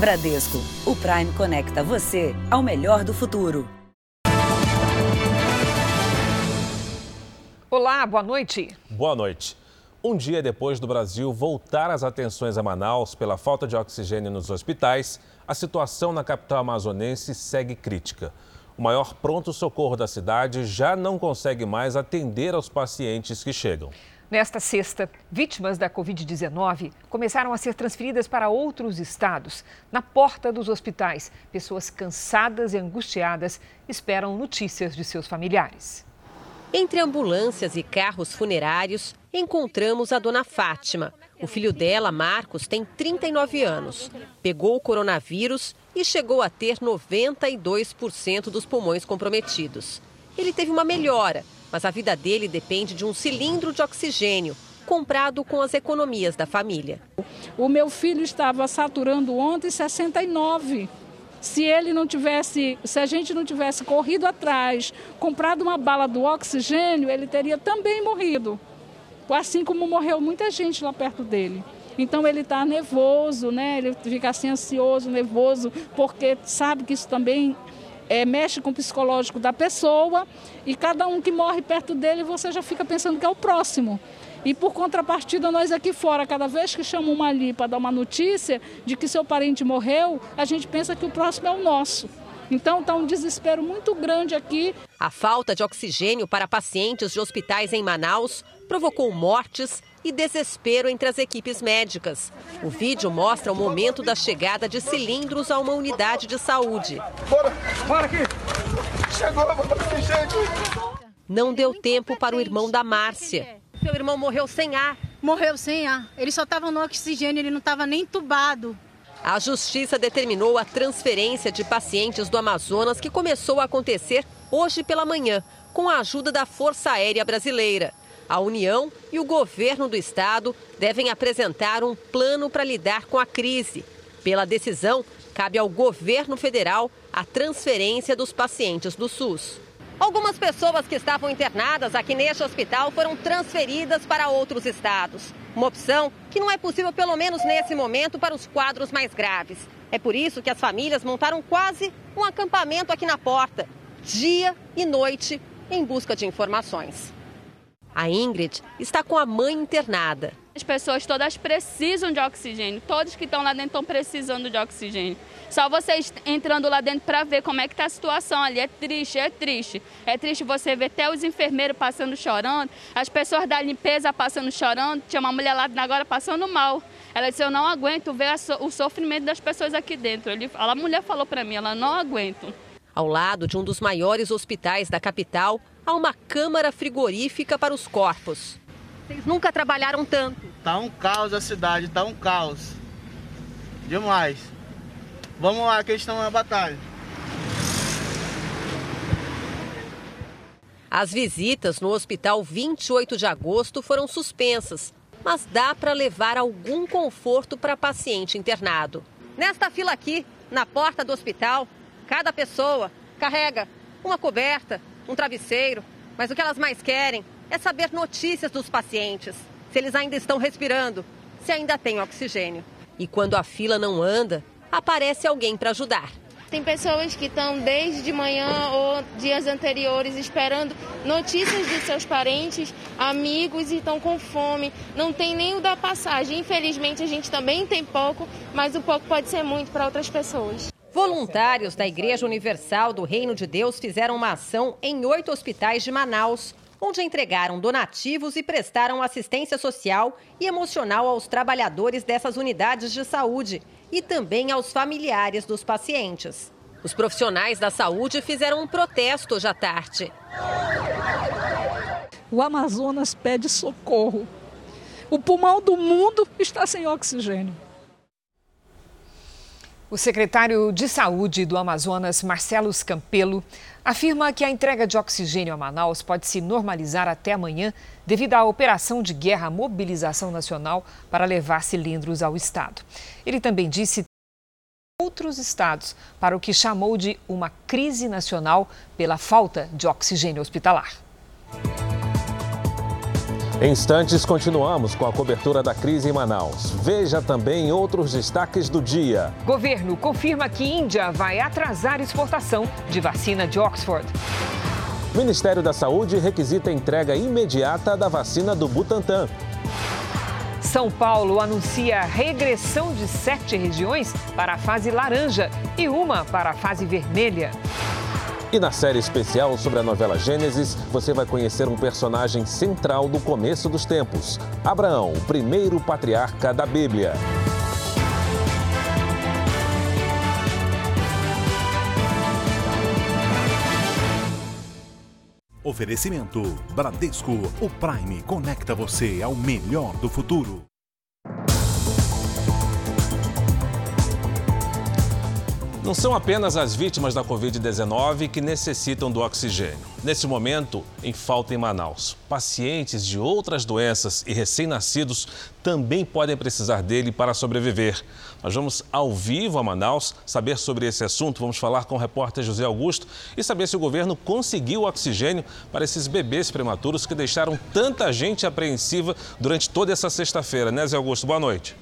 Bradesco, o Prime conecta você ao melhor do futuro. Olá, boa noite. Boa noite. Um dia depois do Brasil voltar as atenções a Manaus pela falta de oxigênio nos hospitais, a situação na capital amazonense segue crítica. O maior pronto-socorro da cidade já não consegue mais atender aos pacientes que chegam. Nesta sexta, vítimas da Covid-19 começaram a ser transferidas para outros estados. Na porta dos hospitais, pessoas cansadas e angustiadas esperam notícias de seus familiares. Entre ambulâncias e carros funerários, encontramos a dona Fátima. O filho dela, Marcos, tem 39 anos. Pegou o coronavírus e chegou a ter 92% dos pulmões comprometidos. Ele teve uma melhora, mas a vida dele depende de um cilindro de oxigênio comprado com as economias da família. O meu filho estava saturando ontem 69. Se ele não tivesse, se a gente não tivesse corrido atrás, comprado uma bala do oxigênio, ele teria também morrido. Assim como morreu muita gente lá perto dele. Então ele está nervoso, né? Ele fica assim ansioso, nervoso, porque sabe que isso também é, mexe com o psicológico da pessoa e cada um que morre perto dele você já fica pensando que é o próximo. E por contrapartida, nós aqui fora, cada vez que chamam uma ali para dar uma notícia de que seu parente morreu, a gente pensa que o próximo é o nosso. Então está um desespero muito grande aqui. A falta de oxigênio para pacientes de hospitais em Manaus provocou mortes e desespero entre as equipes médicas. O vídeo mostra o momento da chegada de cilindros a uma unidade de saúde. Bora, bora aqui! Chegou, gente! Não deu tempo para o irmão da Márcia. Seu irmão morreu sem ar. Morreu sem ar. Ele só estava no oxigênio, ele não estava nem entubado. A justiça determinou a transferência de pacientes do Amazonas que começou a acontecer hoje pela manhã, com a ajuda da Força Aérea Brasileira. A União e o governo do estado devem apresentar um plano para lidar com a crise. Pela decisão, cabe ao governo federal a transferência dos pacientes do SUS. Algumas pessoas que estavam internadas aqui neste hospital foram transferidas para outros estados. Uma opção que não é possível, pelo menos nesse momento, para os quadros mais graves. É por isso que as famílias montaram quase um acampamento aqui na porta, dia e noite, em busca de informações. A Ingrid está com a mãe internada. As pessoas todas precisam de oxigênio, todos que estão lá dentro estão precisando de oxigênio. Só vocês entrando lá dentro para ver como é que está a situação ali. É triste, é triste. É triste você ver até os enfermeiros passando chorando, as pessoas da limpeza passando chorando. Tinha uma mulher lá agora passando mal. Ela disse, eu não aguento ver o sofrimento das pessoas aqui dentro. A mulher falou para mim, ela não aguento. Ao lado de um dos maiores hospitais da capital, há uma câmara frigorífica para os corpos. Vocês nunca trabalharam tanto? Tá um caos a cidade, tá um caos. Demais. Vamos lá, que estão na batalha. As visitas no Hospital 28 de Agosto foram suspensas, mas dá para levar algum conforto para paciente internado. Nesta fila aqui, na porta do hospital, cada pessoa carrega uma coberta, um travesseiro, mas o que elas mais querem é saber notícias dos pacientes, se eles ainda estão respirando, se ainda têm oxigênio. E quando a fila não anda, aparece alguém para ajudar. Tem pessoas que estão desde de manhã ou dias anteriores esperando notícias de seus parentes, amigos e estão com fome. Não tem nem o da passagem. Infelizmente a gente também tem pouco, mas o pouco pode ser muito para outras pessoas. Voluntários da Igreja Universal do Reino de Deus fizeram uma ação em oito hospitais de Manaus, onde entregaram donativos e prestaram assistência social e emocional aos trabalhadores dessas unidades de saúde e também aos familiares dos pacientes. Os profissionais da saúde fizeram um protesto hoje à tarde. O Amazonas pede socorro. O pulmão do mundo está sem oxigênio. O secretário de Saúde do Amazonas, Marcelo Campelo, afirma que a entrega de oxigênio a Manaus pode se normalizar até amanhã devido à operação de guerra Mobilização Nacional para levar cilindros ao estado. Ele também disse outros estados para o que chamou de uma crise nacional pela falta de oxigênio hospitalar. Em instantes, continuamos com a cobertura da crise em Manaus. Veja também outros destaques do dia. Governo confirma que Índia vai atrasar exportação de vacina de Oxford. Ministério da Saúde requisita a entrega imediata da vacina do Butantan. São Paulo anuncia regressão de sete regiões para a fase laranja e uma para a fase vermelha. E na série especial sobre a novela Gênesis, você vai conhecer um personagem central do começo dos tempos: Abraão, o primeiro patriarca da Bíblia. Oferecimento Bradesco, o Prime conecta você ao melhor do futuro. Não são apenas as vítimas da Covid-19 que necessitam do oxigênio. Nesse momento, em falta em Manaus, pacientes de outras doenças e recém-nascidos também podem precisar dele para sobreviver. Nós vamos ao vivo a Manaus saber sobre esse assunto. Vamos falar com o repórter José Augusto e saber se o governo conseguiu oxigênio para esses bebês prematuros que deixaram tanta gente apreensiva durante toda essa sexta-feira. Né, Zé Augusto? Boa noite.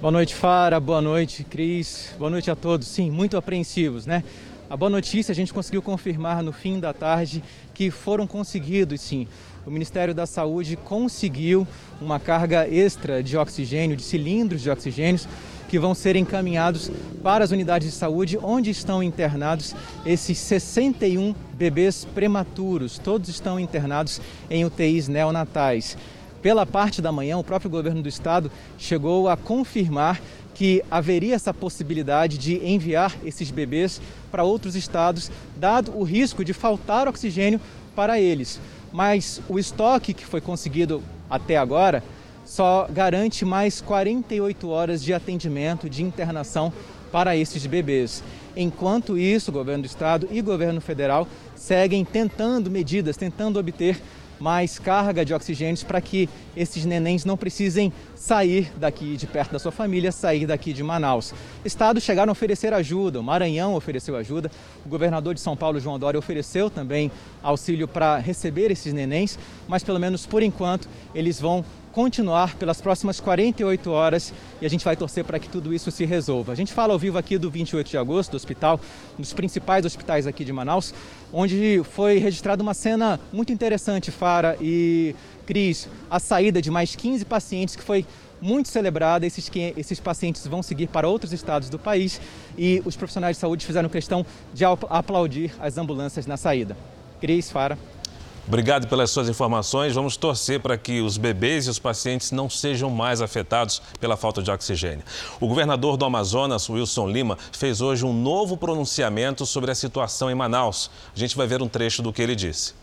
Boa noite, Fara. Boa noite, Cris. Boa noite a todos. Sim, muito apreensivos, né? A boa notícia a gente conseguiu confirmar no fim da tarde que foram conseguidos, sim. O Ministério da Saúde conseguiu uma carga extra de oxigênio, de cilindros de oxigênios, que vão ser encaminhados para as unidades de saúde onde estão internados esses 61 bebês prematuros. Todos estão internados em UTIs neonatais. Pela parte da manhã, o próprio governo do estado chegou a confirmar que haveria essa possibilidade de enviar esses bebês para outros estados, dado o risco de faltar oxigênio para eles. Mas o estoque que foi conseguido até agora só garante mais 48 horas de atendimento, de internação para esses bebês. Enquanto isso, o governo do estado e o governo federal seguem tentando medidas, tentando obter mais carga de oxigênios para que esses nenéns não precisem sair daqui de perto da sua família, sair daqui de Manaus. Estados chegaram a oferecer ajuda, o Maranhão ofereceu ajuda, o governador de São Paulo, João Dória, ofereceu também auxílio para receber esses nenéns, mas pelo menos por enquanto eles vão continuar pelas próximas 48 horas e a gente vai torcer para que tudo isso se resolva. A gente fala ao vivo aqui do 28 de agosto, do hospital, um dos principais hospitais aqui de Manaus, onde foi registrada uma cena muito interessante, Fara e Cris, a saída de mais 15 pacientes que foi muito celebrada. Esses, esses pacientes vão seguir para outros estados do país e os profissionais de saúde fizeram questão de aplaudir as ambulâncias na saída. Cris, Fara. Obrigado pelas suas informações. Vamos torcer para que os bebês e os pacientes não sejam mais afetados pela falta de oxigênio. O governador do Amazonas, Wilson Lima, fez hoje um novo pronunciamento sobre a situação em Manaus. A gente vai ver um trecho do que ele disse.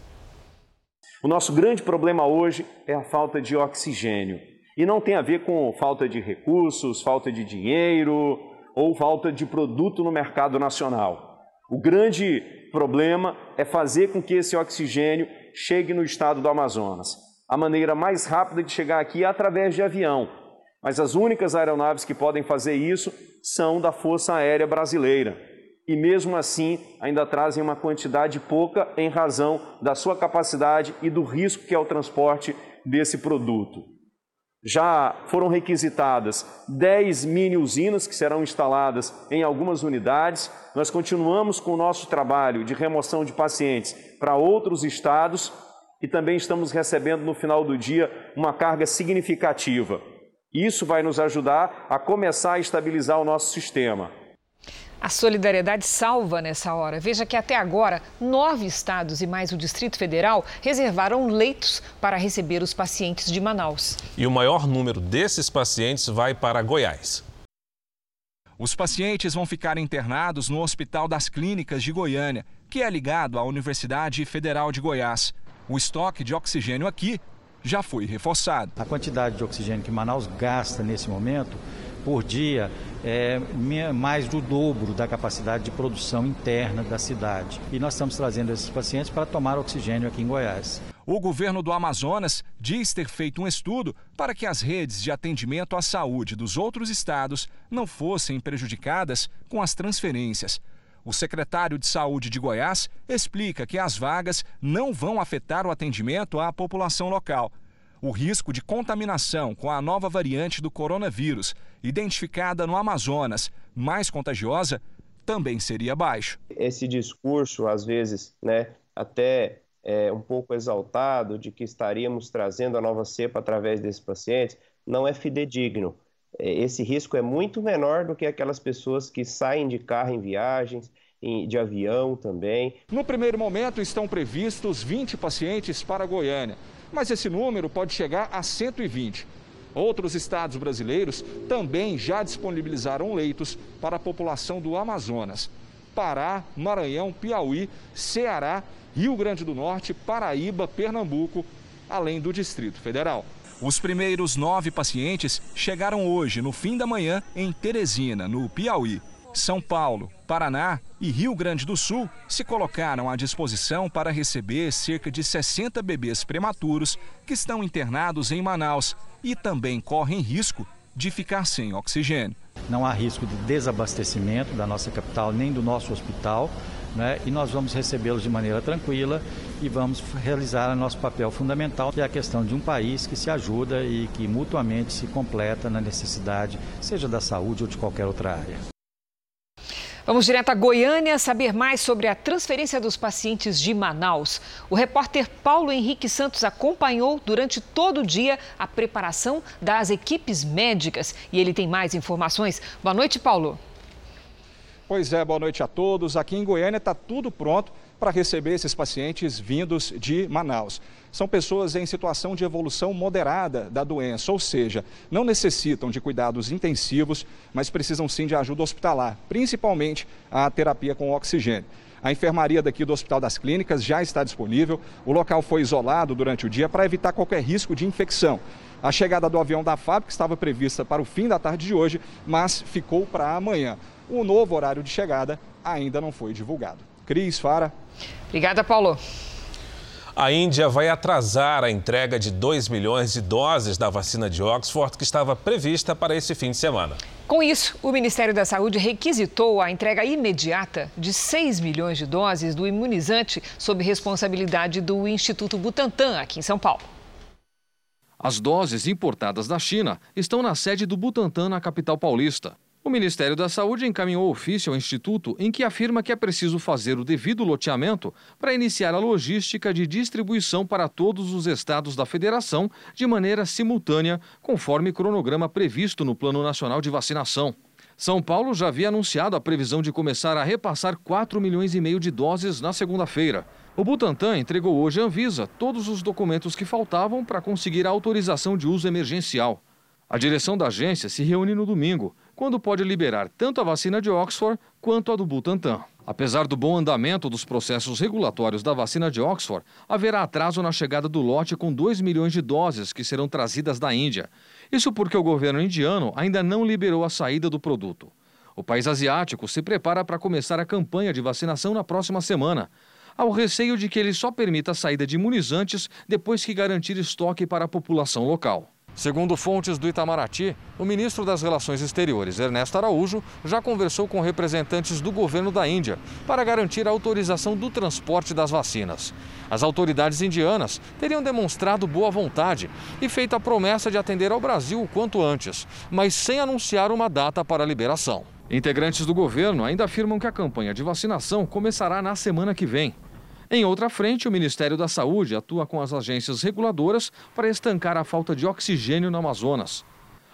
O nosso grande problema hoje é a falta de oxigênio. E não tem a ver com falta de recursos, falta de dinheiro ou falta de produto no mercado nacional. O grande problema é fazer com que esse oxigênio chegue no estado do Amazonas. A maneira mais rápida de chegar aqui é através de avião, mas as únicas aeronaves que podem fazer isso são da Força Aérea Brasileira. E mesmo assim, ainda trazem uma quantidade pouca em razão da sua capacidade e do risco que é o transporte desse produto. Já foram requisitadas 10 mini usinas que serão instaladas em algumas unidades. Nós continuamos com o nosso trabalho de remoção de pacientes para outros estados e também estamos recebendo no final do dia uma carga significativa. Isso vai nos ajudar a começar a estabilizar o nosso sistema. A solidariedade salva nessa hora. Veja que até agora, nove estados e mais o Distrito Federal reservaram leitos para receber os pacientes de Manaus. E o maior número desses pacientes vai para Goiás. Os pacientes vão ficar internados no Hospital das Clínicas de Goiânia, que é ligado à Universidade Federal de Goiás. O estoque de oxigênio aqui já foi reforçado. A quantidade de oxigênio que Manaus gasta nesse momento por dia é mais do dobro da capacidade de produção interna da cidade. E nós estamos trazendo esses pacientes para tomar oxigênio aqui em Goiás. O governo do Amazonas diz ter feito um estudo para que as redes de atendimento à saúde dos outros estados não fossem prejudicadas com as transferências. O secretário de Saúde de Goiás explica que as vagas não vão afetar o atendimento à população local. O risco de contaminação com a nova variante do coronavírus, identificada no Amazonas, mais contagiosa, também seria baixo. Esse discurso, às vezes, né, até é, um pouco exaltado de que estaríamos trazendo a nova cepa através desses pacientes, não é fidedigno. É, esse risco é muito menor do que aquelas pessoas que saem de carro em viagens, de avião também. No primeiro momento estão previstos 20 pacientes para Goiânia, mas esse número pode chegar a 120. Outros estados brasileiros também já disponibilizaram leitos para a população do Amazonas. Pará, Maranhão, Piauí, Ceará, Rio Grande do Norte, Paraíba, Pernambuco, além do Distrito Federal. Os primeiros nove pacientes chegaram hoje, no fim da manhã, em Teresina, no Piauí. São Paulo, Paraná e Rio Grande do Sul se colocaram à disposição para receber cerca de 60 bebês prematuros que estão internados em Manaus e também correm risco de ficar sem oxigênio. Não há risco de desabastecimento da nossa capital nem do nosso hospital né? e nós vamos recebê-los de maneira tranquila e vamos realizar o nosso papel fundamental, que é a questão de um país que se ajuda e que mutuamente se completa na necessidade, seja da saúde ou de qualquer outra área. Vamos direto a Goiânia saber mais sobre a transferência dos pacientes de Manaus. O repórter Paulo Henrique Santos acompanhou durante todo o dia a preparação das equipes médicas e ele tem mais informações. Boa noite, Paulo. Pois é, boa noite a todos. Aqui em Goiânia está tudo pronto para receber esses pacientes vindos de Manaus. São pessoas em situação de evolução moderada da doença, ou seja, não necessitam de cuidados intensivos, mas precisam sim de ajuda hospitalar, principalmente a terapia com oxigênio. A enfermaria daqui do Hospital das Clínicas já está disponível. O local foi isolado durante o dia para evitar qualquer risco de infecção. A chegada do avião da fábrica estava prevista para o fim da tarde de hoje, mas ficou para amanhã. O novo horário de chegada ainda não foi divulgado. Cris, Fara. Obrigada, Paulo. A Índia vai atrasar a entrega de 2 milhões de doses da vacina de Oxford que estava prevista para esse fim de semana. Com isso, o Ministério da Saúde requisitou a entrega imediata de 6 milhões de doses do imunizante sob responsabilidade do Instituto Butantan, aqui em São Paulo. As doses importadas da China estão na sede do Butantan, na capital paulista. O Ministério da Saúde encaminhou ofício ao Instituto em que afirma que é preciso fazer o devido loteamento para iniciar a logística de distribuição para todos os estados da federação de maneira simultânea, conforme cronograma previsto no Plano Nacional de Vacinação. São Paulo já havia anunciado a previsão de começar a repassar 4 milhões e meio de doses na segunda-feira. O Butantan entregou hoje à Anvisa todos os documentos que faltavam para conseguir a autorização de uso emergencial. A direção da agência se reúne no domingo quando pode liberar tanto a vacina de Oxford quanto a do Butantan. Apesar do bom andamento dos processos regulatórios da vacina de Oxford, haverá atraso na chegada do lote com 2 milhões de doses que serão trazidas da Índia. Isso porque o governo indiano ainda não liberou a saída do produto. O país asiático se prepara para começar a campanha de vacinação na próxima semana. Há o receio de que ele só permita a saída de imunizantes depois que garantir estoque para a população local. Segundo fontes do Itamaraty, o ministro das Relações Exteriores, Ernesto Araújo, já conversou com representantes do governo da Índia para garantir a autorização do transporte das vacinas. As autoridades indianas teriam demonstrado boa vontade e feito a promessa de atender ao Brasil o quanto antes, mas sem anunciar uma data para a liberação. Integrantes do governo ainda afirmam que a campanha de vacinação começará na semana que vem. Em outra frente, o Ministério da Saúde atua com as agências reguladoras para estancar a falta de oxigênio no Amazonas.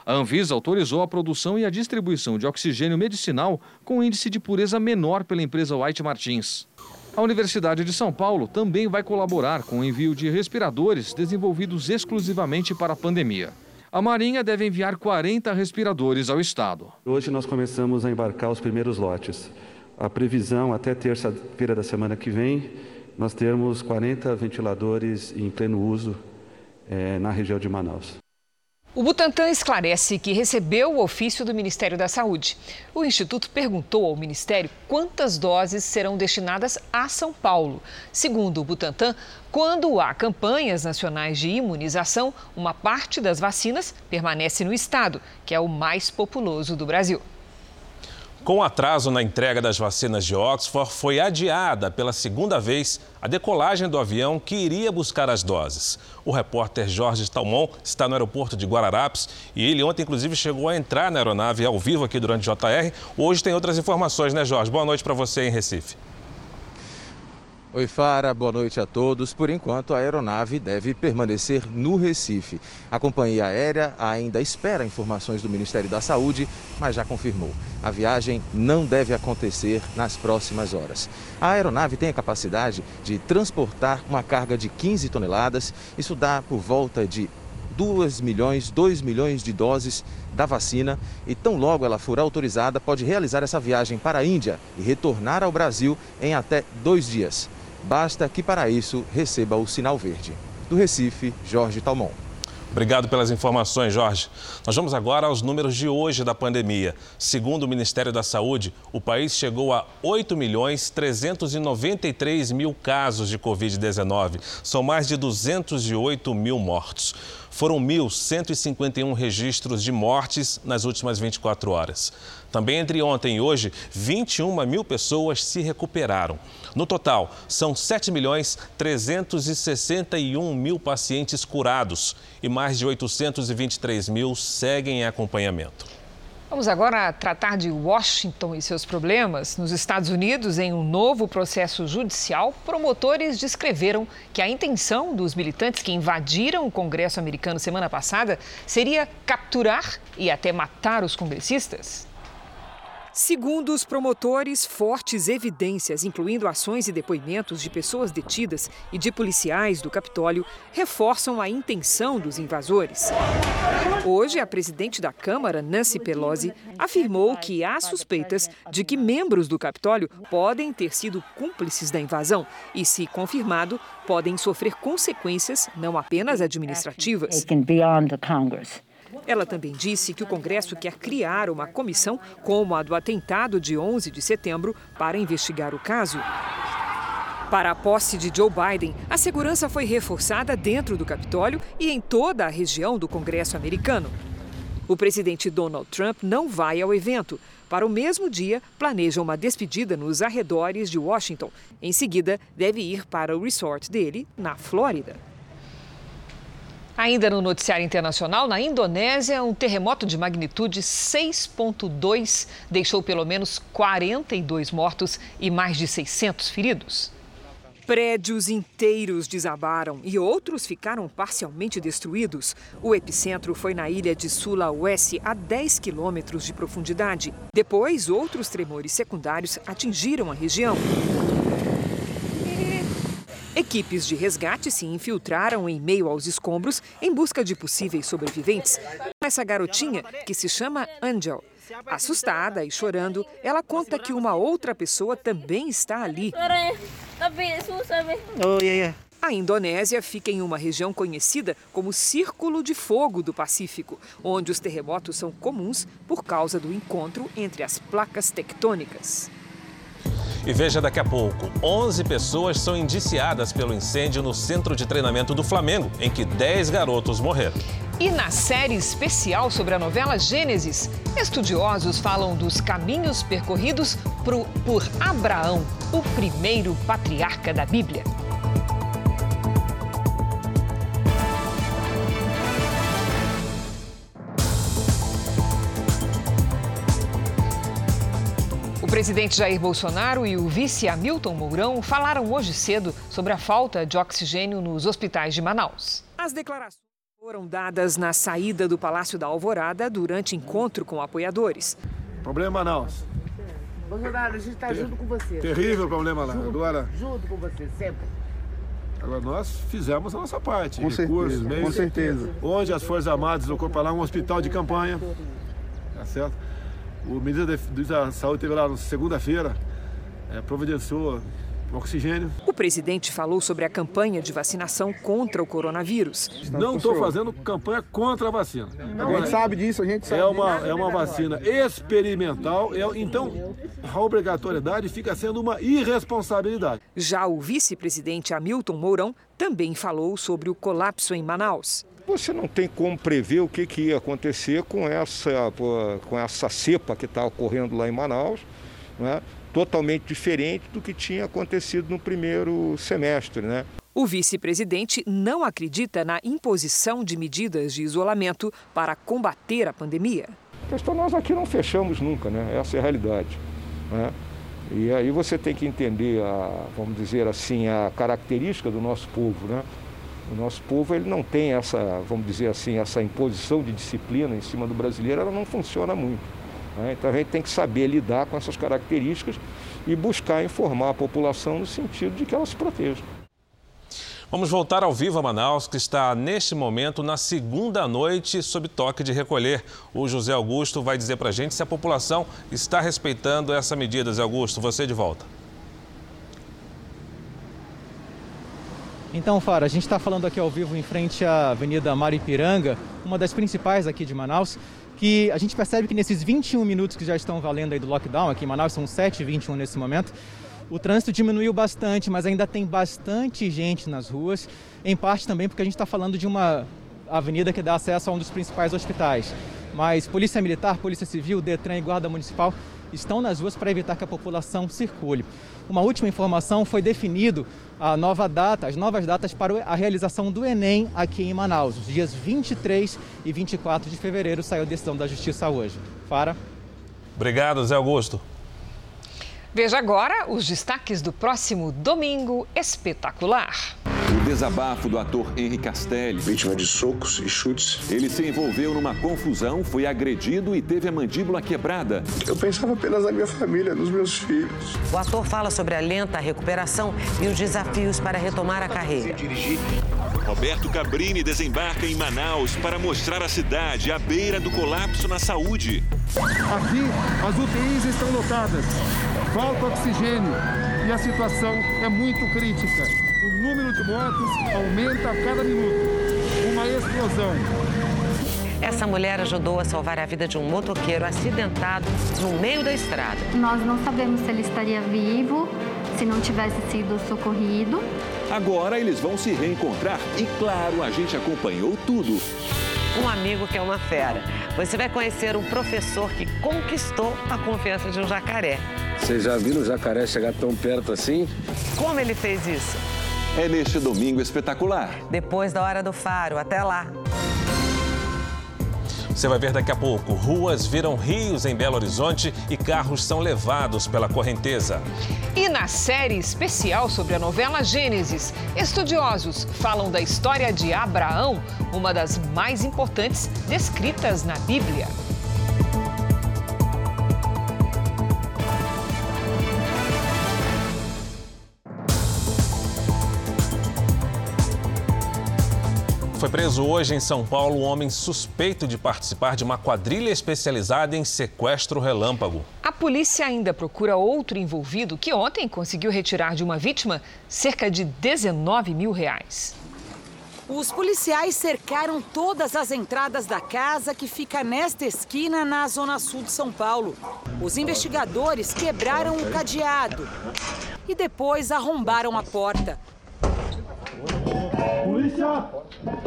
A Anvisa autorizou a produção e a distribuição de oxigênio medicinal com índice de pureza menor pela empresa White Martins. A Universidade de São Paulo também vai colaborar com o envio de respiradores desenvolvidos exclusivamente para a pandemia. A Marinha deve enviar 40 respiradores ao estado. Hoje nós começamos a embarcar os primeiros lotes. A previsão até terça-feira da semana que vem nós termos 40 ventiladores em pleno uso é, na região de Manaus. O Butantan esclarece que recebeu o ofício do Ministério da Saúde. O Instituto perguntou ao Ministério quantas doses serão destinadas a São Paulo. Segundo o Butantan, quando há campanhas nacionais de imunização, uma parte das vacinas permanece no estado, que é o mais populoso do Brasil. Com atraso na entrega das vacinas de Oxford, foi adiada pela segunda vez a decolagem do avião que iria buscar as doses. O repórter Jorge Talmon está no aeroporto de Guararapes e ele ontem, inclusive, chegou a entrar na aeronave ao vivo aqui durante o JR. Hoje tem outras informações, né, Jorge? Boa noite para você em Recife. Oi, Fara, boa noite a todos. Por enquanto, a aeronave deve permanecer no Recife. A companhia aérea ainda espera informações do Ministério da Saúde, mas já confirmou. A viagem não deve acontecer nas próximas horas. A aeronave tem a capacidade de transportar uma carga de 15 toneladas. Isso dá por volta de 2 milhões, 2 milhões de doses da vacina e tão logo ela for autorizada, pode realizar essa viagem para a Índia e retornar ao Brasil em até dois dias. Basta que para isso receba o sinal verde. Do Recife, Jorge Talmon. Obrigado pelas informações, Jorge. Nós vamos agora aos números de hoje da pandemia. Segundo o Ministério da Saúde, o país chegou a 8 milhões 393 mil casos de Covid-19. São mais de 208 mil mortos. Foram 1.151 registros de mortes nas últimas 24 horas. Também entre ontem e hoje, 21 mil pessoas se recuperaram. No total, são 7 milhões 361 mil pacientes curados e mais de 823 mil seguem em acompanhamento. Vamos agora tratar de Washington e seus problemas. Nos Estados Unidos, em um novo processo judicial, promotores descreveram que a intenção dos militantes que invadiram o Congresso americano semana passada seria capturar e até matar os congressistas. Segundo os promotores, fortes evidências, incluindo ações e depoimentos de pessoas detidas e de policiais do Capitólio, reforçam a intenção dos invasores. Hoje, a presidente da Câmara, Nancy Pelosi, afirmou que há suspeitas de que membros do Capitólio podem ter sido cúmplices da invasão e, se confirmado, podem sofrer consequências não apenas administrativas. Ela também disse que o Congresso quer criar uma comissão, como a do atentado de 11 de setembro, para investigar o caso. Para a posse de Joe Biden, a segurança foi reforçada dentro do Capitólio e em toda a região do Congresso americano. O presidente Donald Trump não vai ao evento. Para o mesmo dia, planeja uma despedida nos arredores de Washington. Em seguida, deve ir para o resort dele, na Flórida. Ainda no noticiário internacional, na Indonésia, um terremoto de magnitude 6.2 deixou pelo menos 42 mortos e mais de 600 feridos. Prédios inteiros desabaram e outros ficaram parcialmente destruídos. O epicentro foi na ilha de Sulawesi, a 10 quilômetros de profundidade. Depois, outros tremores secundários atingiram a região. Equipes de resgate se infiltraram em meio aos escombros em busca de possíveis sobreviventes. Essa garotinha, que se chama Angel, Assustada e chorando, ela conta que uma outra pessoa também está ali. A Indonésia fica em uma região conhecida como Círculo de Fogo do Pacífico, onde os terremotos são comuns por causa do encontro entre as placas tectônicas. E veja daqui a pouco: 11 pessoas são indiciadas pelo incêndio no centro de treinamento do Flamengo, em que 10 garotos morreram. E na série especial sobre a novela Gênesis, estudiosos falam dos caminhos percorridos por, por Abraão, o primeiro patriarca da Bíblia. Presidente Jair Bolsonaro e o vice Hamilton Mourão falaram hoje cedo sobre a falta de oxigênio nos hospitais de Manaus. As declarações foram dadas na saída do Palácio da Alvorada durante encontro com apoiadores. Problema Manaus. Bolsonaro, a gente está junto com você. Terrível problema lá. Junto, Agora, junto com você, sempre. agora nós fizemos a nossa parte. Com recursos, certeza, meios. com certeza. Onde as Forças Armadas deslocou lá um hospital de campanha. Tá certo? O ministro da Saúde teve lá na segunda-feira, é, providenciou oxigênio. O presidente falou sobre a campanha de vacinação contra o coronavírus. Não estou fazendo campanha contra a vacina. a gente sabe disso, a gente sabe É uma, disso. é uma vacina experimental, é- então a obrigatoriedade fica sendo uma irresponsabilidade. Já o vice-presidente Hamilton Mourão também falou sobre o colapso em Manaus. Você não tem como prever o que, que ia acontecer com essa, com essa cepa que está ocorrendo lá em Manaus, né? totalmente diferente do que tinha acontecido no primeiro semestre. Né? O vice-presidente não acredita na imposição de medidas de isolamento para combater a pandemia. A questão nós aqui não fechamos nunca, né? essa é a realidade. Né? E aí você tem que entender, a, vamos dizer assim, a característica do nosso povo. Né? O nosso povo ele não tem essa, vamos dizer assim, essa imposição de disciplina em cima do brasileiro, ela não funciona muito. Né? Então a gente tem que saber lidar com essas características e buscar informar a população no sentido de que ela se proteja. Vamos voltar ao Viva Manaus, que está neste momento na segunda noite sob toque de recolher. O José Augusto vai dizer para a gente se a população está respeitando essa medida. Zé Augusto, você de volta. Então, Fara, a gente está falando aqui ao vivo em frente à Avenida Maripiranga, uma das principais aqui de Manaus, que a gente percebe que nesses 21 minutos que já estão valendo aí do lockdown, aqui em Manaus são 7h21 nesse momento, o trânsito diminuiu bastante, mas ainda tem bastante gente nas ruas, em parte também porque a gente está falando de uma avenida que dá acesso a um dos principais hospitais. Mas Polícia Militar, Polícia Civil, Detran e Guarda Municipal estão nas ruas para evitar que a população circule. Uma última informação foi definido a nova data, as novas datas para a realização do Enem aqui em Manaus. Os dias 23 e 24 de fevereiro saiu a decisão da Justiça hoje. Para. Obrigado, Zé Augusto. Veja agora os destaques do próximo Domingo Espetacular. O desabafo do ator Henry Castelli. Vítima de socos e chutes. Ele se envolveu numa confusão, foi agredido e teve a mandíbula quebrada. Eu pensava apenas na minha família, nos meus filhos. O ator fala sobre a lenta recuperação e os desafios para retomar a carreira. Roberto Cabrini desembarca em Manaus para mostrar a cidade à beira do colapso na saúde. Aqui, as UTIs estão lotadas, falta oxigênio e a situação é muito crítica. O número de mortos aumenta a cada minuto. Uma explosão. Essa mulher ajudou a salvar a vida de um motoqueiro acidentado no meio da estrada. Nós não sabemos se ele estaria vivo, se não tivesse sido socorrido. Agora eles vão se reencontrar e, claro, a gente acompanhou tudo. Um amigo que é uma fera. Você vai conhecer um professor que conquistou a confiança de um jacaré. Você já viu o jacaré chegar tão perto assim? Como ele fez isso? É neste domingo espetacular. Depois da hora do faro. Até lá. Você vai ver daqui a pouco. Ruas viram rios em Belo Horizonte e carros são levados pela correnteza. E na série especial sobre a novela Gênesis, estudiosos falam da história de Abraão, uma das mais importantes descritas na Bíblia. Foi preso hoje em São Paulo um homem suspeito de participar de uma quadrilha especializada em sequestro relâmpago. A polícia ainda procura outro envolvido que ontem conseguiu retirar de uma vítima cerca de 19 mil reais. Os policiais cercaram todas as entradas da casa que fica nesta esquina na zona sul de São Paulo. Os investigadores quebraram o cadeado e depois arrombaram a porta. Polícia!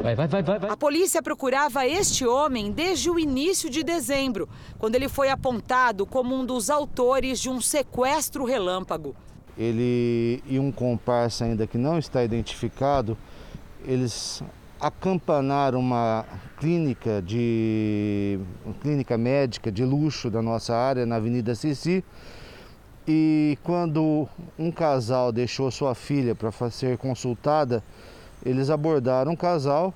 Vai, vai, vai, vai, vai. A polícia procurava este homem desde o início de dezembro, quando ele foi apontado como um dos autores de um sequestro relâmpago. Ele e um comparsa ainda que não está identificado, eles acampanaram uma clínica de uma clínica médica de luxo da nossa área na Avenida Cici. E quando um casal deixou sua filha para ser consultada, eles abordaram o casal,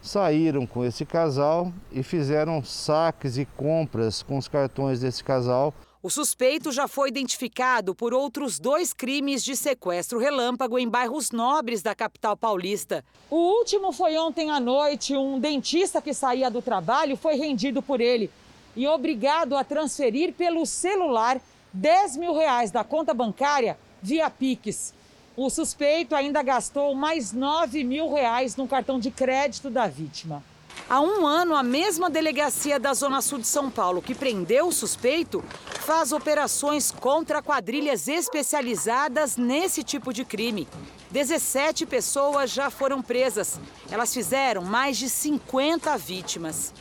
saíram com esse casal e fizeram saques e compras com os cartões desse casal. O suspeito já foi identificado por outros dois crimes de sequestro relâmpago em bairros nobres da capital paulista. O último foi ontem à noite. Um dentista que saía do trabalho foi rendido por ele e obrigado a transferir pelo celular 10 mil reais da conta bancária via Pix. O suspeito ainda gastou mais 9 mil reais no cartão de crédito da vítima. Há um ano, a mesma delegacia da Zona Sul de São Paulo que prendeu o suspeito faz operações contra quadrilhas especializadas nesse tipo de crime. 17 pessoas já foram presas. Elas fizeram mais de 50 vítimas.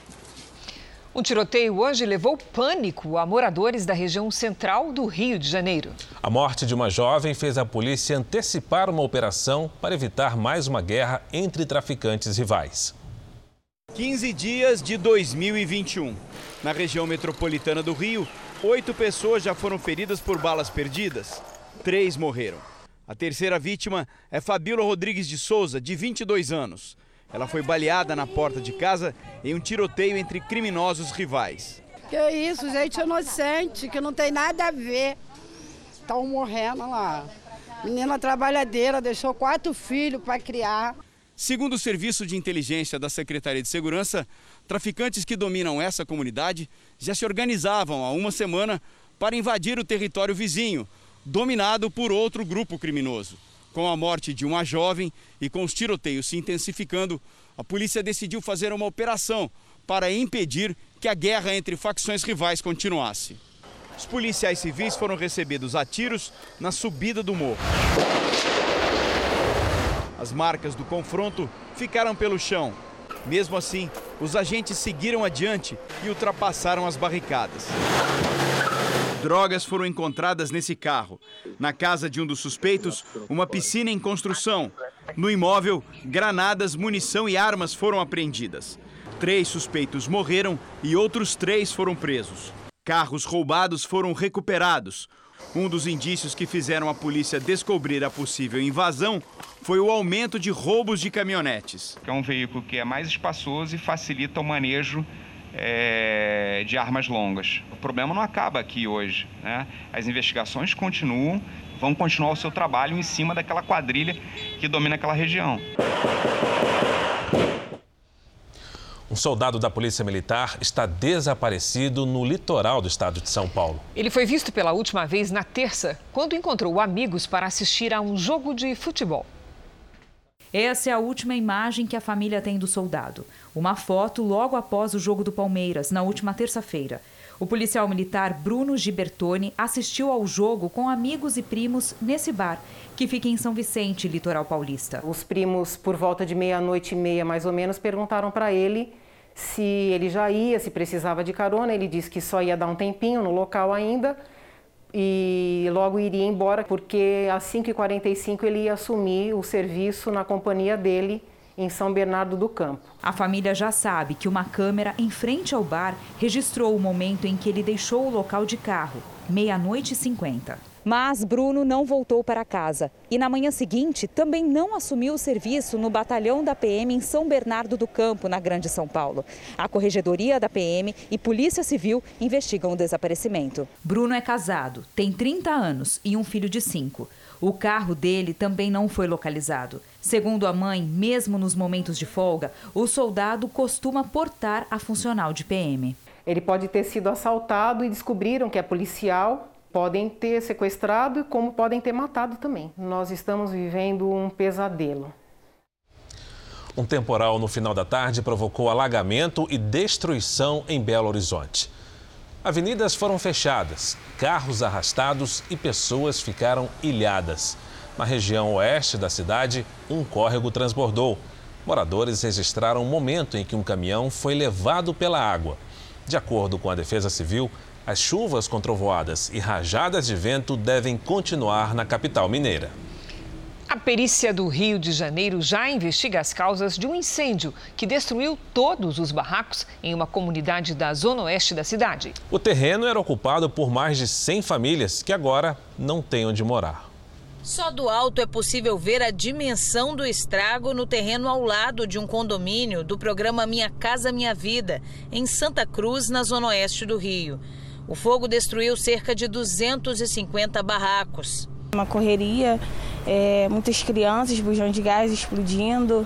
Um tiroteio hoje levou pânico a moradores da região central do Rio de Janeiro. A morte de uma jovem fez a polícia antecipar uma operação para evitar mais uma guerra entre traficantes rivais. 15 dias de 2021. Na região metropolitana do Rio, oito pessoas já foram feridas por balas perdidas. Três morreram. A terceira vítima é Fabíola Rodrigues de Souza, de 22 anos. Ela foi baleada na porta de casa em um tiroteio entre criminosos rivais. Que isso, gente inocente, que não tem nada a ver. Estão morrendo lá. Menina trabalhadeira, deixou quatro filhos para criar. Segundo o Serviço de Inteligência da Secretaria de Segurança, traficantes que dominam essa comunidade já se organizavam há uma semana para invadir o território vizinho, dominado por outro grupo criminoso. Com a morte de uma jovem e com os tiroteios se intensificando, a polícia decidiu fazer uma operação para impedir que a guerra entre facções rivais continuasse. Os policiais civis foram recebidos a tiros na subida do morro. As marcas do confronto ficaram pelo chão. Mesmo assim, os agentes seguiram adiante e ultrapassaram as barricadas. Drogas foram encontradas nesse carro. Na casa de um dos suspeitos, uma piscina em construção. No imóvel, granadas, munição e armas foram apreendidas. Três suspeitos morreram e outros três foram presos. Carros roubados foram recuperados. Um dos indícios que fizeram a polícia descobrir a possível invasão foi o aumento de roubos de caminhonetes. É um veículo que é mais espaçoso e facilita o manejo é, de armas longas. O problema não acaba aqui hoje. Né? As investigações continuam, vão continuar o seu trabalho em cima daquela quadrilha que domina aquela região. Um soldado da Polícia Militar está desaparecido no litoral do estado de São Paulo. Ele foi visto pela última vez na terça, quando encontrou amigos para assistir a um jogo de futebol. Essa é a última imagem que a família tem do soldado. Uma foto logo após o jogo do Palmeiras, na última terça-feira. O policial militar Bruno Gibertoni assistiu ao jogo com amigos e primos nesse bar, que fica em São Vicente, litoral paulista. Os primos, por volta de meia-noite e meia mais ou menos, perguntaram para ele se ele já ia, se precisava de carona. Ele disse que só ia dar um tempinho no local ainda e logo iria embora, porque às 5h45 ele ia assumir o serviço na companhia dele em São Bernardo do Campo. A família já sabe que uma câmera em frente ao bar registrou o momento em que ele deixou o local de carro, meia-noite e 50. Mas Bruno não voltou para casa e na manhã seguinte também não assumiu o serviço no batalhão da PM em São Bernardo do Campo, na Grande São Paulo. A Corregedoria da PM e Polícia Civil investigam o desaparecimento. Bruno é casado, tem 30 anos e um filho de 5. O carro dele também não foi localizado. Segundo a mãe, mesmo nos momentos de folga, o soldado costuma portar a funcional de PM. Ele pode ter sido assaltado e descobriram que é policial, podem ter sequestrado e como podem ter matado também. Nós estamos vivendo um pesadelo. Um temporal no final da tarde provocou alagamento e destruição em Belo Horizonte. Avenidas foram fechadas, carros arrastados e pessoas ficaram ilhadas. Na região oeste da cidade, um córrego transbordou. Moradores registraram o um momento em que um caminhão foi levado pela água. De acordo com a Defesa Civil, as chuvas com trovoadas e rajadas de vento devem continuar na capital mineira. A perícia do Rio de Janeiro já investiga as causas de um incêndio que destruiu todos os barracos em uma comunidade da zona oeste da cidade. O terreno era ocupado por mais de 100 famílias que agora não têm onde morar. Só do alto é possível ver a dimensão do estrago no terreno ao lado de um condomínio do programa Minha Casa Minha Vida, em Santa Cruz, na zona oeste do Rio. O fogo destruiu cerca de 250 barracos. Uma correria, é, muitas crianças, bujão de gás explodindo.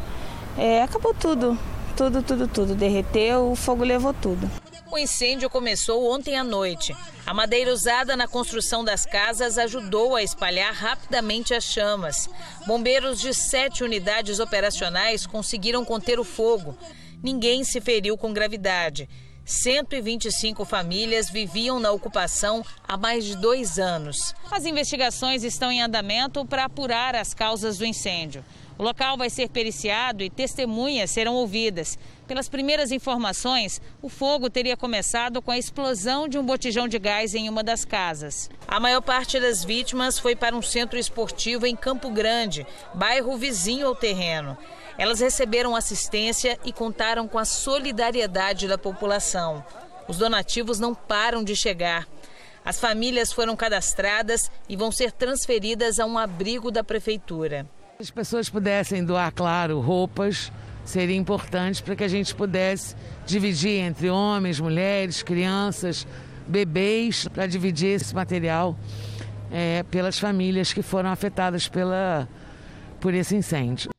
É, acabou tudo, tudo, tudo, tudo. Derreteu, o fogo levou tudo. O incêndio começou ontem à noite. A madeira usada na construção das casas ajudou a espalhar rapidamente as chamas. Bombeiros de sete unidades operacionais conseguiram conter o fogo. ninguém se feriu com gravidade. 125 famílias viviam na ocupação há mais de dois anos. As investigações estão em andamento para apurar as causas do incêndio. O local vai ser periciado e testemunhas serão ouvidas. Pelas primeiras informações, o fogo teria começado com a explosão de um botijão de gás em uma das casas. A maior parte das vítimas foi para um centro esportivo em Campo Grande, bairro vizinho ao terreno. Elas receberam assistência e contaram com a solidariedade da população. Os donativos não param de chegar. As famílias foram cadastradas e vão ser transferidas a um abrigo da prefeitura. As pessoas pudessem doar, claro, roupas, seria importante para que a gente pudesse dividir entre homens, mulheres, crianças, bebês, para dividir esse material é, pelas famílias que foram afetadas pela, por esse incêndio.